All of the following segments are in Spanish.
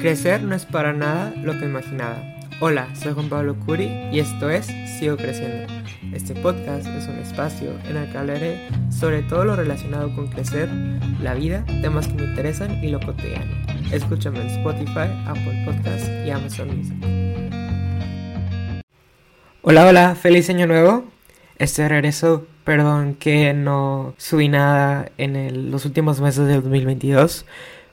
Crecer no es para nada lo que imaginaba. Hola, soy Juan Pablo Curi y esto es Sigo Creciendo. Este podcast es un espacio en el que hablaré sobre todo lo relacionado con crecer, la vida, temas que me interesan y lo cotidiano. Escúchame en Spotify, Apple Podcasts y Amazon Music. Hola, hola, feliz año nuevo. Este regreso, perdón que no subí nada en los últimos meses del 2022,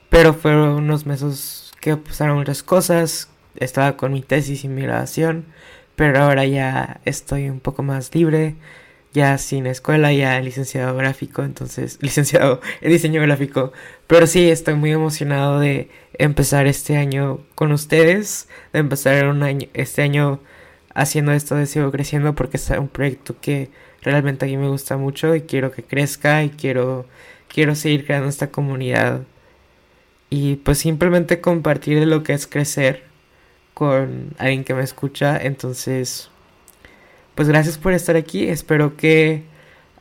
pero fueron unos meses que pasaron muchas cosas, estaba con mi tesis y mi grabación, pero ahora ya estoy un poco más libre, ya sin escuela, ya licenciado gráfico, entonces licenciado en diseño gráfico, pero sí estoy muy emocionado de empezar este año con ustedes, de empezar un año, este año haciendo esto de Sigo Creciendo porque es un proyecto que realmente a mí me gusta mucho y quiero que crezca y quiero, quiero seguir creando esta comunidad y pues simplemente compartir lo que es crecer con alguien que me escucha. Entonces, pues gracias por estar aquí. Espero que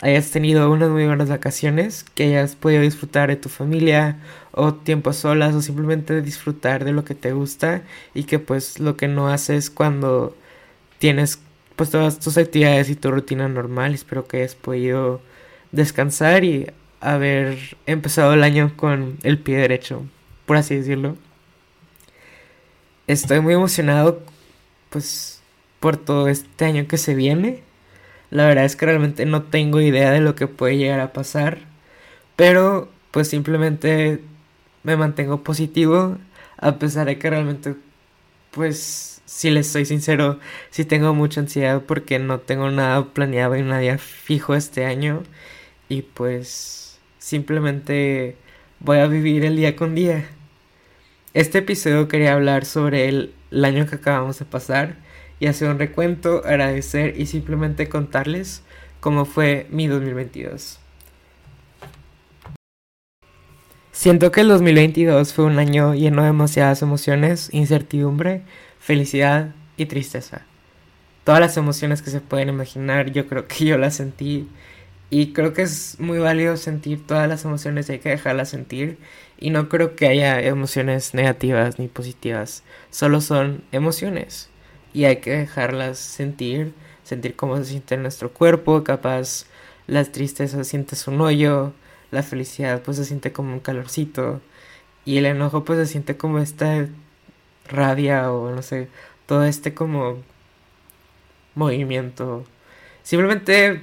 hayas tenido unas muy buenas vacaciones, que hayas podido disfrutar de tu familia o tiempo solas o simplemente disfrutar de lo que te gusta y que pues lo que no haces cuando tienes pues todas tus actividades y tu rutina normal. Espero que hayas podido descansar y haber empezado el año con el pie derecho por así decirlo. Estoy muy emocionado, pues, por todo este año que se viene. La verdad es que realmente no tengo idea de lo que puede llegar a pasar. Pero, pues, simplemente me mantengo positivo. A pesar de que realmente, pues, si les soy sincero, sí tengo mucha ansiedad porque no tengo nada planeado y nada fijo este año. Y pues, simplemente voy a vivir el día con día. Este episodio quería hablar sobre el, año que acabamos de pasar y hacer un recuento, agradecer y simplemente contarles cómo fue mi 2022. Siento que el 2022 fue un año lleno de demasiadas emociones, incertidumbre, felicidad y tristeza. Todas las emociones que se pueden imaginar, yo creo que yo las sentí y creo que es muy válido sentir todas las emociones, hay que dejarlas sentir. Y no creo que haya emociones negativas ni positivas, solo son emociones. Y hay que dejarlas sentir, sentir cómo se siente en nuestro cuerpo, capaz la tristeza sientes un hoyo, la felicidad pues se siente como un calorcito. Y el enojo pues se siente como esta rabia o no sé, todo este como movimiento. Simplemente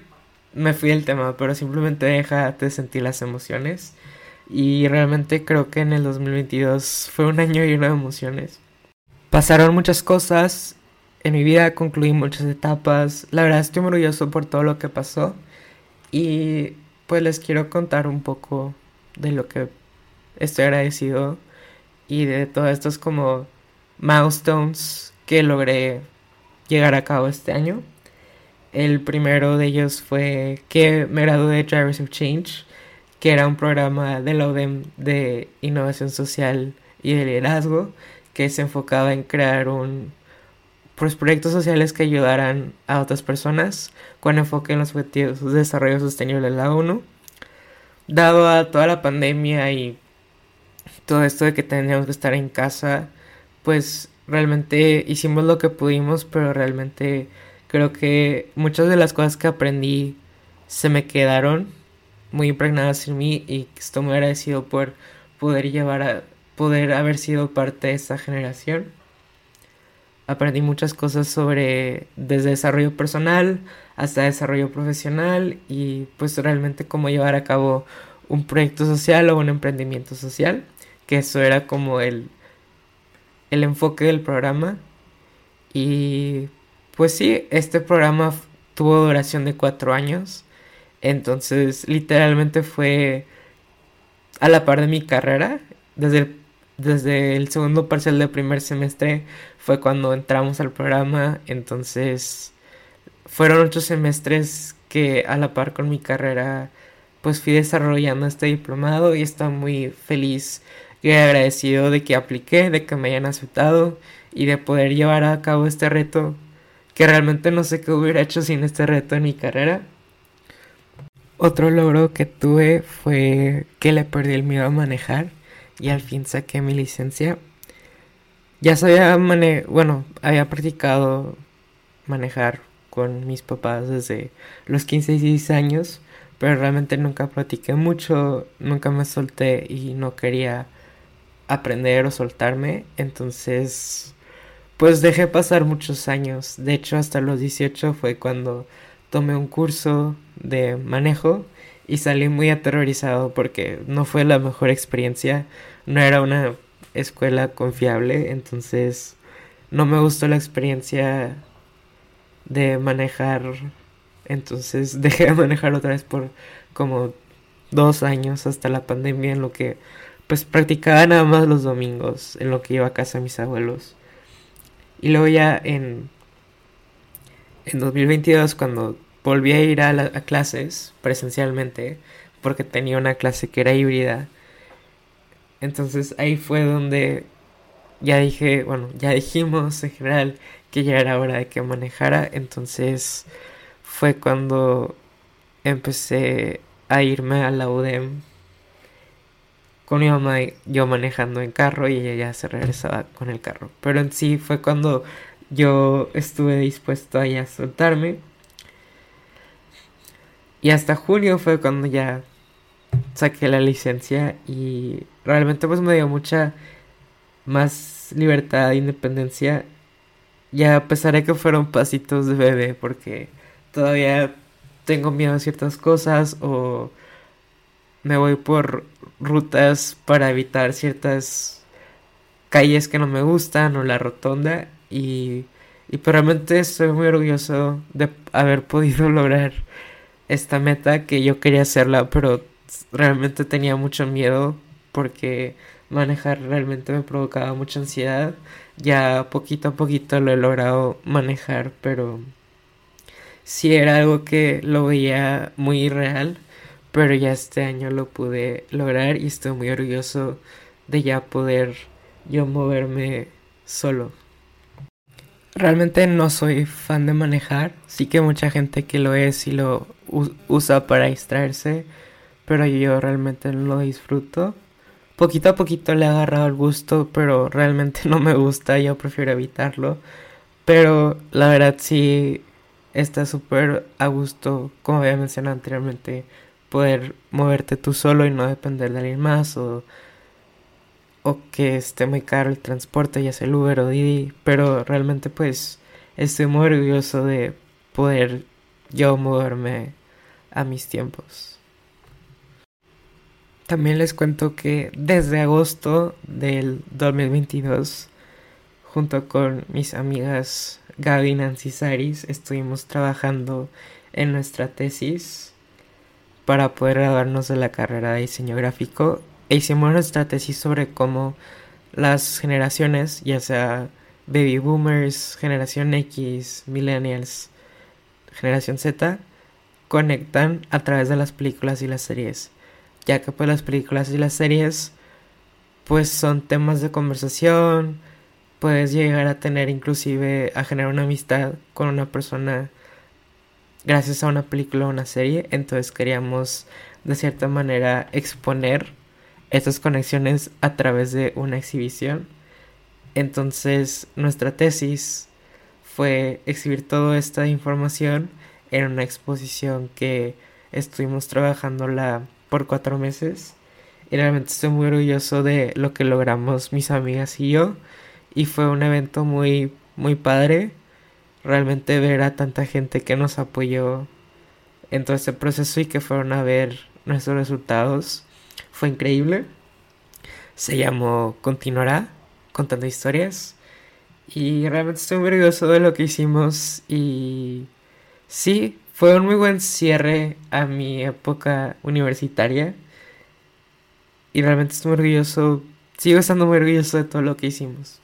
me fui del tema, pero simplemente deja de sentir las emociones. Y realmente creo que en el 2022 fue un año lleno de emociones. Pasaron muchas cosas en mi vida, concluí muchas etapas. La verdad estoy orgulloso por todo lo que pasó. Y pues les quiero contar un poco de lo que estoy agradecido y de todos estos como milestones que logré llegar a cabo este año. El primero de ellos fue que me gradué de Drivers of Change, que era un programa de la UDEM de innovación social y de liderazgo que se enfocaba en crear un pues, proyectos sociales que ayudaran a otras personas con enfoque en los objetivos de desarrollo sostenible de la ONU. Dado a toda la pandemia y todo esto de que teníamos que estar en casa, pues realmente hicimos lo que pudimos, pero realmente Creo que muchas de las cosas que aprendí se me quedaron muy impregnadas en mí y estoy muy agradecido por poder llevar a poder haber sido parte de esta generación. Aprendí muchas cosas sobre desde desarrollo personal hasta desarrollo profesional y pues realmente cómo llevar a cabo un proyecto social o un emprendimiento social, que eso era como el el enfoque del programa y pues sí, este programa tuvo duración de cuatro años. Entonces, literalmente fue a la par de mi carrera. Desde el, desde el segundo parcial del primer semestre fue cuando entramos al programa. Entonces, fueron ocho semestres que a la par con mi carrera, pues fui desarrollando este diplomado y estoy muy feliz y agradecido de que apliqué, de que me hayan aceptado y de poder llevar a cabo este reto que realmente no sé qué hubiera hecho sin este reto en mi carrera. Otro logro que tuve fue que le perdí el miedo a manejar y al fin saqué mi licencia. ya sabía mane bueno, había practicado manejar con mis papás desde los 15 y 16 años, pero realmente nunca practiqué mucho, nunca me solté y no quería aprender o soltarme, entonces pues dejé pasar muchos años, de hecho hasta los 18 fue cuando tomé un curso de manejo y salí muy aterrorizado porque no fue la mejor experiencia, no era una escuela confiable, entonces no me gustó la experiencia de manejar, entonces dejé de manejar otra vez por como dos años hasta la pandemia en lo que pues practicaba nada más los domingos, en lo que iba a casa mis abuelos. Y luego ya en, en 2022 cuando volví a ir a, a clases presencialmente, porque tenía una clase que era híbrida, entonces ahí fue donde ya dije, bueno, ya dijimos en general que ya era hora de que manejara, entonces fue cuando empecé a irme a la UDEM con mi mamá yo manejando en carro y ella ya se regresaba con el carro. Pero en sí fue cuando yo estuve dispuesto a ya soltarme. Y hasta julio fue cuando ya saqué la licencia y realmente pues me dio mucha más libertad e independencia. Ya a pesar de que fueron pasitos de bebé porque todavía tengo miedo a ciertas cosas o me voy por rutas para evitar ciertas calles que no me gustan o la rotonda y, y pues realmente estoy muy orgulloso de haber podido lograr esta meta que yo quería hacerla pero realmente tenía mucho miedo porque manejar realmente me provocaba mucha ansiedad. Ya poquito a poquito lo he logrado manejar, pero sí era algo que lo veía muy real, pero ya este año lo pude lograr y estoy muy orgulloso de ya poder yo moverme solo. Realmente no soy fan de manejar, sí que mucha gente que lo es y lo usa para distraerse, pero yo realmente lo disfruto. Poquito a poquito le he agarrado el gusto, pero realmente no me gusta, yo prefiero evitarlo. Pero la verdad sí está súper a gusto, como había mencionado anteriormente, poder moverte tú solo y no depender de alguien más o, o que esté muy caro el transporte, ya sea el Uber o Didi, pero realmente pues estoy muy orgulloso de poder yo moverme a mis tiempos. También les cuento que desde agosto del 2022, junto con mis amigas Gaby Nancy Saris, estuvimos trabajando en nuestra tesis para poder graduarnos de la carrera de diseño gráfico. E hicimos nuestra tesis sobre cómo las generaciones, ya sea baby boomers, generación X, millennials, generación Z, conectan a través de las películas y las series. Ya que pues las películas y las series pues son temas de conversación, puedes llegar a tener inclusive a generar una amistad con una persona gracias a una película o una serie, entonces queríamos de cierta manera exponer estas conexiones a través de una exhibición. Entonces nuestra tesis fue exhibir toda esta información en una exposición que estuvimos trabajando la por cuatro meses. Y realmente estoy muy orgulloso de lo que logramos mis amigas y yo. Y fue un evento muy, muy padre. Realmente ver a tanta gente que nos apoyó en todo este proceso y que fueron a ver nuestros resultados. Fue increíble. Se llamó Continuará, contando historias. Y realmente estoy muy orgulloso de lo que hicimos. Y sí, fue un muy buen cierre a mi época universitaria. Y realmente estoy muy orgulloso, sigo estando muy orgulloso de todo lo que hicimos.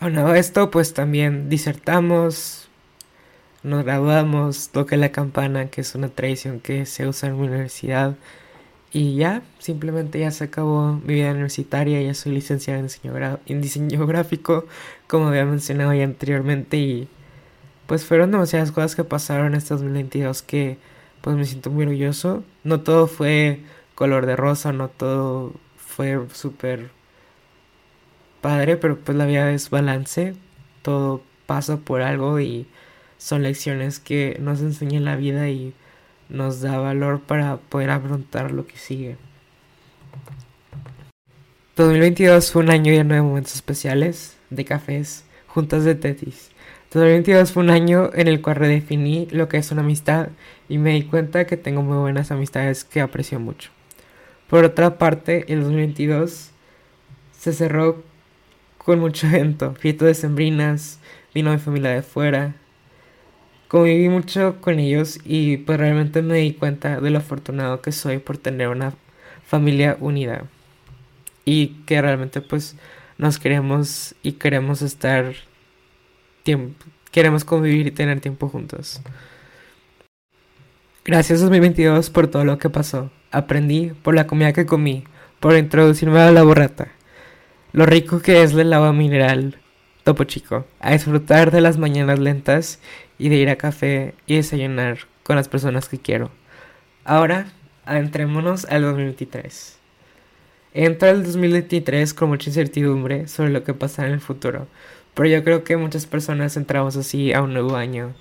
Bueno, esto pues también disertamos, nos graduamos, toqué la campana, que es una tradición que se usa en mi universidad. Y ya, simplemente ya se acabó mi vida universitaria, ya soy licenciada en diseño, gráfico, como había mencionado ya anteriormente, y pues fueron demasiadas cosas que pasaron este 2022 que pues me siento muy orgulloso. No todo fue color de rosa, no todo fue súper padre, pero pues la vida es balance, todo pasa por algo y son lecciones que nos enseña la vida y nos da valor para poder afrontar lo que sigue. 2022 fue un año lleno de momentos especiales, de cafés, juntas de tetis. 2022 fue un año en el cual redefiní lo que es una amistad y me di cuenta que tengo muy buenas amistades que aprecio mucho. Por otra parte, el 2022 se cerró con mucho evento, fiestas de sembrinas, vino mi familia de fuera. Conviví mucho con ellos y pues realmente me di cuenta de lo afortunado que soy por tener una familia unida. Y que realmente pues nos queremos y queremos estar tiempo, queremos convivir y tener tiempo juntos. Gracias 2022 por todo lo que pasó. Aprendí por la comida que comí, por introducirme a la borrata. Lo rico que es el agua mineral Topo Chico, a disfrutar de las mañanas lentas y de ir a café y desayunar con las personas que quiero. Ahora, adentrémonos al 2023. Entra el 2023 con mucha incertidumbre sobre lo que pasará en el futuro, pero yo creo que muchas personas entramos así a un nuevo año.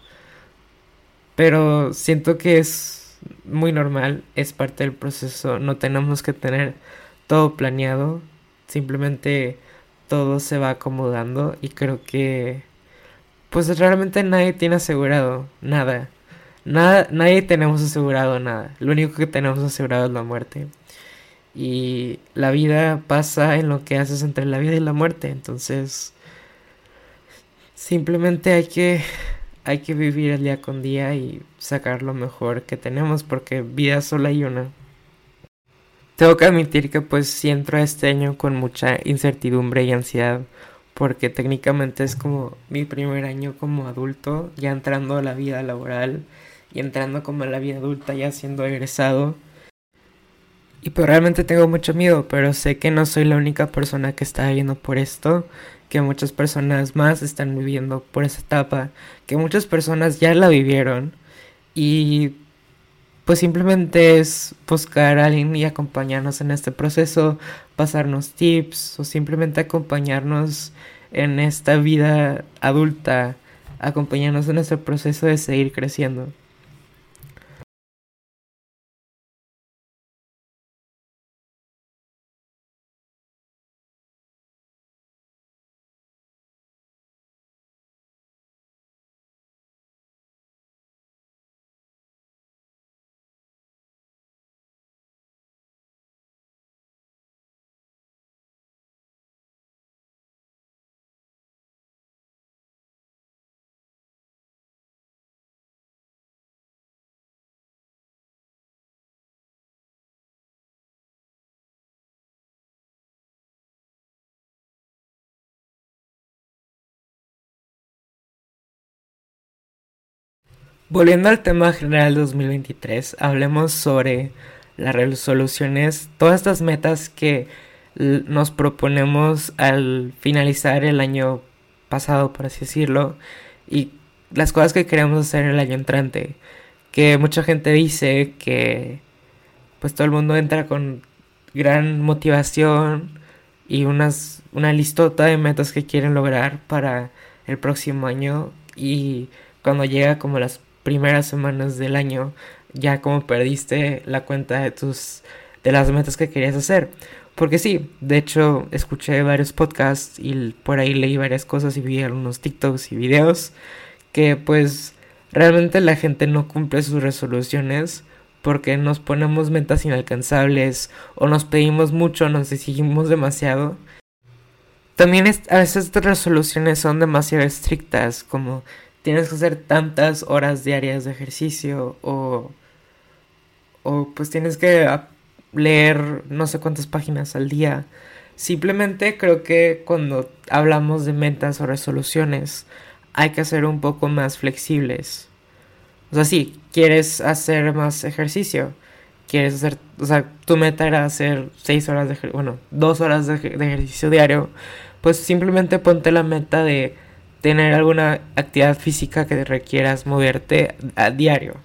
Pero siento que es muy normal, es parte del proceso, no tenemos que tener todo planeado, simplemente todo se va acomodando y creo que pues realmente nadie tiene asegurado nada. Nada, nadie tenemos asegurado nada. Lo único que tenemos asegurado es la muerte. Y la vida pasa en lo que haces entre la vida y la muerte. Entonces, simplemente hay que, hay que vivir el día con día y sacar lo mejor que tenemos porque vida sola hay una. Tengo que admitir que pues sí entro a este año con mucha incertidumbre y ansiedad porque técnicamente es como mi primer año como adulto, ya entrando a la vida laboral y entrando como a la vida adulta ya siendo egresado. Y pues realmente tengo mucho miedo, pero sé que no soy la única persona que está viviendo por esto que muchas personas más están viviendo por esa etapa, que muchas personas ya la vivieron y pues simplemente es buscar a alguien y acompañarnos en este proceso, pasarnos tips o simplemente acompañarnos en esta vida adulta, acompañarnos en este proceso de seguir creciendo. Volviendo al tema general 2023, hablemos sobre las resoluciones, todas estas metas que nos proponemos al finalizar el año pasado, por así decirlo, y las cosas que queremos hacer el año entrante. Que mucha gente dice que pues todo el mundo entra con gran motivación y unas, una listota de metas que quieren lograr para el próximo año y cuando llega como las primeras semanas del año ya como perdiste la cuenta de tus de las metas que querías hacer. Porque sí, de hecho escuché varios podcasts y por ahí leí varias cosas y vi algunos TikToks y videos que pues realmente la gente no cumple sus resoluciones porque nos ponemos metas inalcanzables o nos pedimos mucho, nos exigimos demasiado. También a veces estas resoluciones son demasiado estrictas, como tienes que hacer tantas horas diarias de ejercicio o, o pues tienes que leer no sé cuántas páginas al día. Simplemente creo que cuando hablamos de metas o resoluciones hay que ser un poco más flexibles. O sea, sí, quieres hacer más ejercicio, quieres hacer, o sea, tu meta era hacer seis horas de, bueno, dos horas de ejercicio diario, pues simplemente ponte la meta de tener alguna actividad física que requieras moverte a diario.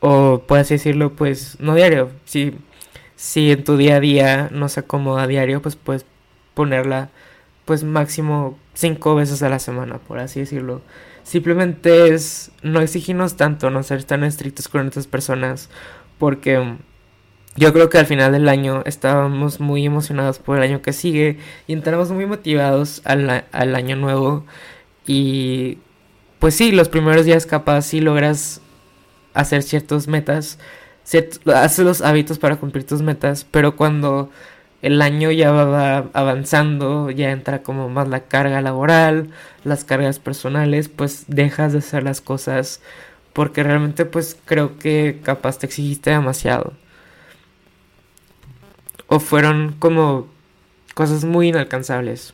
O puedes decirlo, pues, no diario. Si, si en tu día a día no se acomoda a diario, pues puedes ponerla pues máximo cinco veces a la semana, por así decirlo. Simplemente es no exigirnos tanto, no ser tan estrictos con otras personas, porque yo creo que al final del año estábamos muy emocionados por el año que sigue y entramos muy motivados al, al año nuevo y pues sí, los primeros días capaz sí logras hacer ciertas metas, haces los hábitos para cumplir tus metas, pero cuando el año ya va avanzando, ya entra como más la carga laboral, las cargas personales, pues dejas de hacer las cosas porque realmente pues creo que capaz te exigiste demasiado. O fueron como cosas muy inalcanzables.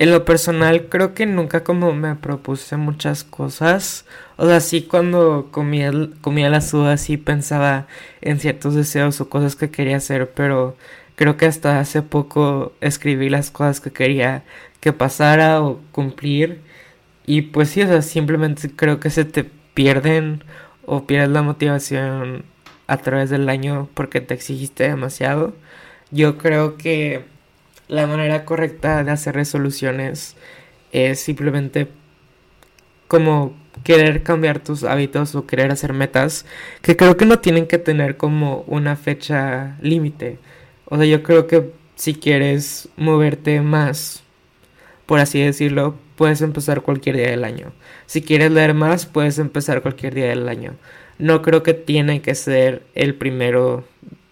En lo personal creo que nunca como me propuse muchas cosas. O sea, sí cuando comía, comía las uvas sí pensaba en ciertos deseos o cosas que quería hacer, pero creo que hasta hace poco escribí las cosas que quería que pasara o cumplir. Y pues sí, o sea, simplemente creo que se te pierden o pierdes la motivación a través del año porque te exigiste demasiado. Yo creo que la manera correcta de hacer resoluciones es simplemente como querer cambiar tus hábitos o querer hacer metas que creo que no tienen que tener como una fecha límite. O sea, yo creo que si quieres moverte más, por así decirlo, puedes empezar cualquier día del año. Si quieres leer más, puedes empezar cualquier día del año. No creo que tiene que ser el primero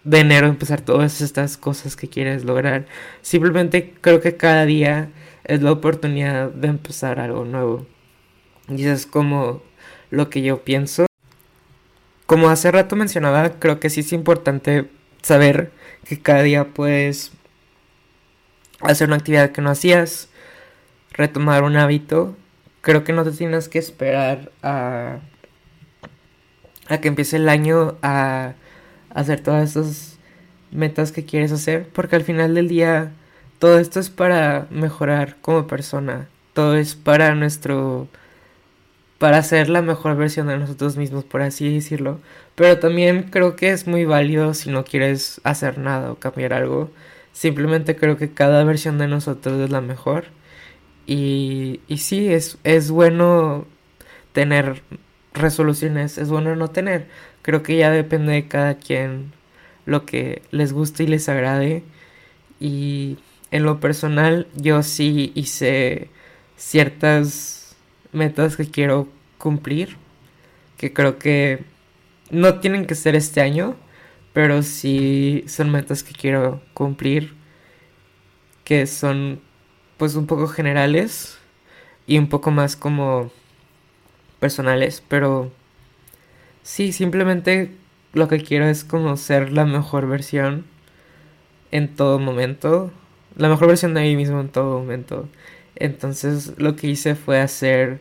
de enero empezar todas estas cosas que quieres lograr. Simplemente creo que cada día es la oportunidad de empezar algo nuevo. Y eso es como lo que yo pienso. Como hace rato mencionaba, creo que sí es importante saber que cada día puedes hacer una actividad que no hacías, retomar un hábito. Creo que no te tienes que esperar a, a que empiece el año a hacer todas esas metas que quieres hacer, porque al final del día todo esto es para mejorar como persona, todo es para nuestro para ser la mejor versión de nosotros mismos, por así decirlo. Pero también creo que es muy válido si no quieres hacer nada o cambiar algo. Simplemente creo que cada versión de nosotros es la mejor. Y, y sí, es, es bueno tener resoluciones, es bueno no tener. Creo que ya depende de cada quien lo que les guste y les agrade. Y en lo personal yo sí hice ciertas metas que quiero cumplir. Que creo que no tienen que ser este año. Pero sí son metas que quiero cumplir. Que son pues un poco generales. Y un poco más como personales. Pero Sí, simplemente lo que quiero es como ser la mejor versión en todo momento. La mejor versión de mí mismo en todo momento. Entonces lo que hice fue hacer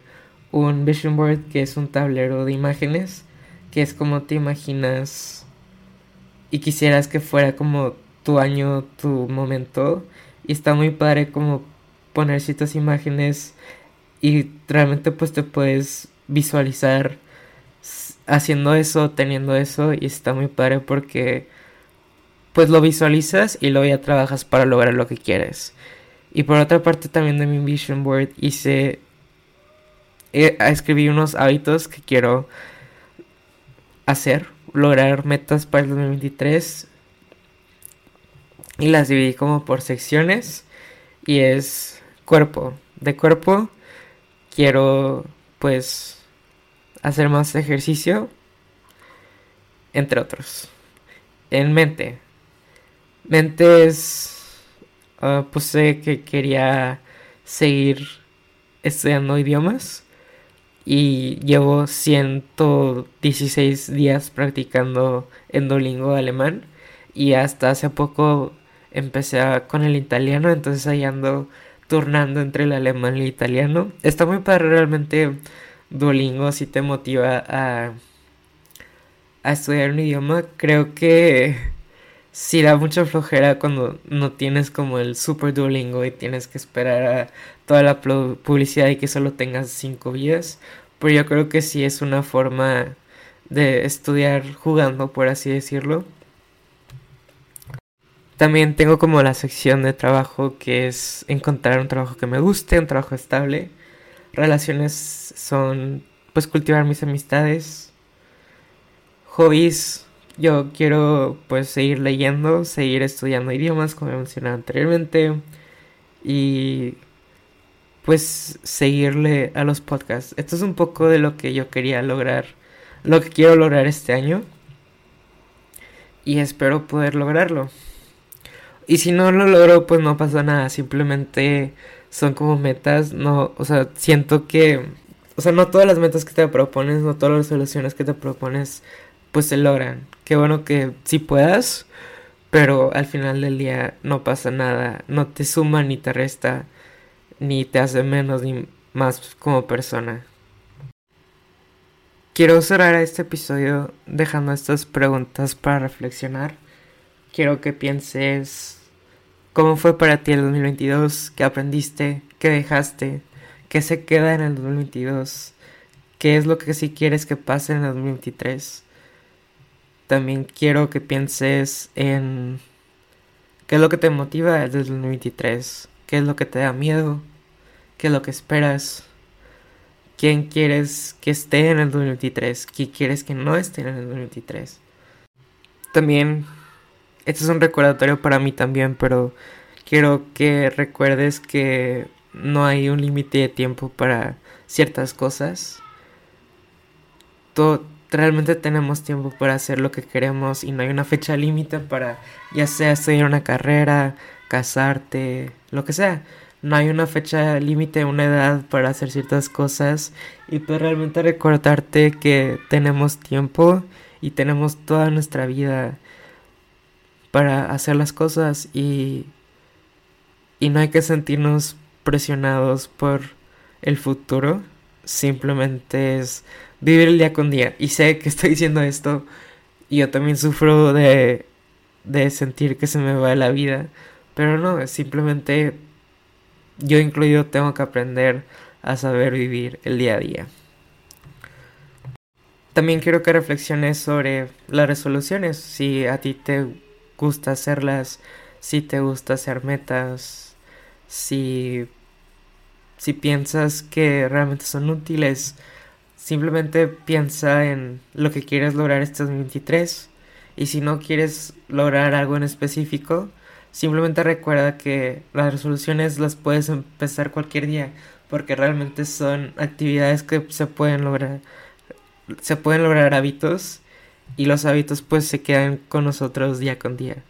un vision board que es un tablero de imágenes. Que es como te imaginas y quisieras que fuera como tu año, tu momento. Y está muy padre como poner ciertas imágenes y realmente pues te puedes visualizar haciendo eso, teniendo eso y está muy padre porque pues lo visualizas y luego ya trabajas para lograr lo que quieres. Y por otra parte también de mi vision board hice eh, escribí unos hábitos que quiero hacer, lograr metas para el 2023 y las dividí como por secciones y es cuerpo. De cuerpo quiero pues hacer más ejercicio, entre otros. En mente. Mente es... Uh, pues sé que quería seguir estudiando idiomas y llevo 116 días practicando en Duolingo alemán y hasta hace poco empecé con el italiano, entonces ahí ando turnando entre el alemán y el italiano. Está muy padre realmente Duolingo si te motiva a, a estudiar un idioma, creo que sí da mucha flojera cuando no tienes como el super Duolingo y tienes que esperar a toda la publicidad y que solo tengas cinco vías. Pero yo creo que sí es una forma de estudiar jugando, por así decirlo. También tengo como la sección de trabajo que es encontrar un trabajo que me guste, un trabajo estable. Relaciones son pues cultivar mis amistades. Hobbies, yo quiero pues seguir leyendo, seguir estudiando idiomas como mencioné anteriormente y pues seguirle a los podcasts. Esto es un poco de lo que yo quería lograr, lo que quiero lograr este año y espero poder lograrlo. Y si no lo logro, pues no pasa nada, simplemente son como metas, no, o sea, siento que, o sea, no todas las metas que te propones, no todas las soluciones que te propones, pues se logran. Qué bueno que sí puedas, pero al final del día no pasa nada, no te suma ni te resta, ni te hace menos ni más como persona. Quiero cerrar este episodio dejando estas preguntas para reflexionar. Quiero que pienses cómo fue para ti el 2022, qué aprendiste, qué dejaste, qué se queda en el 2022, qué es lo que sí quieres que pase en el 2023. También quiero que pienses en qué es lo que te motiva desde el 2023, qué es lo que te da miedo, qué es lo que esperas, quién quieres que esté en el 2023, quién quieres que no esté en el 2023. También este es un recordatorio para mí también, pero quiero que recuerdes que no hay un límite de tiempo para ciertas cosas. Todo, realmente tenemos tiempo para hacer lo que queremos y no hay una fecha límite para ya sea estudiar una carrera, casarte, lo que sea. No hay una fecha límite, una edad para hacer ciertas cosas y pues realmente recordarte que tenemos tiempo y tenemos toda nuestra vida para hacer las cosas y, y no hay que sentirnos presionados por el futuro. Simplemente es vivir el día con día. Y sé que estoy diciendo esto y yo también sufro de, de sentir que se me va la vida. Pero no, simplemente yo incluido tengo que aprender a saber vivir el día a día. También quiero que reflexiones sobre las resoluciones. Si a ti te gusta hacerlas, si te gusta hacer metas, si, si piensas que realmente son útiles, simplemente piensa en lo que quieres lograr este 2023 y si no quieres lograr algo en específico, simplemente recuerda que las resoluciones las puedes empezar cualquier día porque realmente son actividades que se pueden lograr se pueden lograr hábitos y los hábitos pues se quedan con nosotros día con día.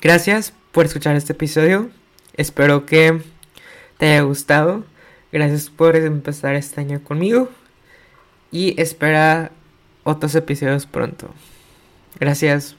Gracias por escuchar este episodio. Espero que te haya gustado. Gracias por empezar este año conmigo. Y espera otros episodios pronto. Gracias.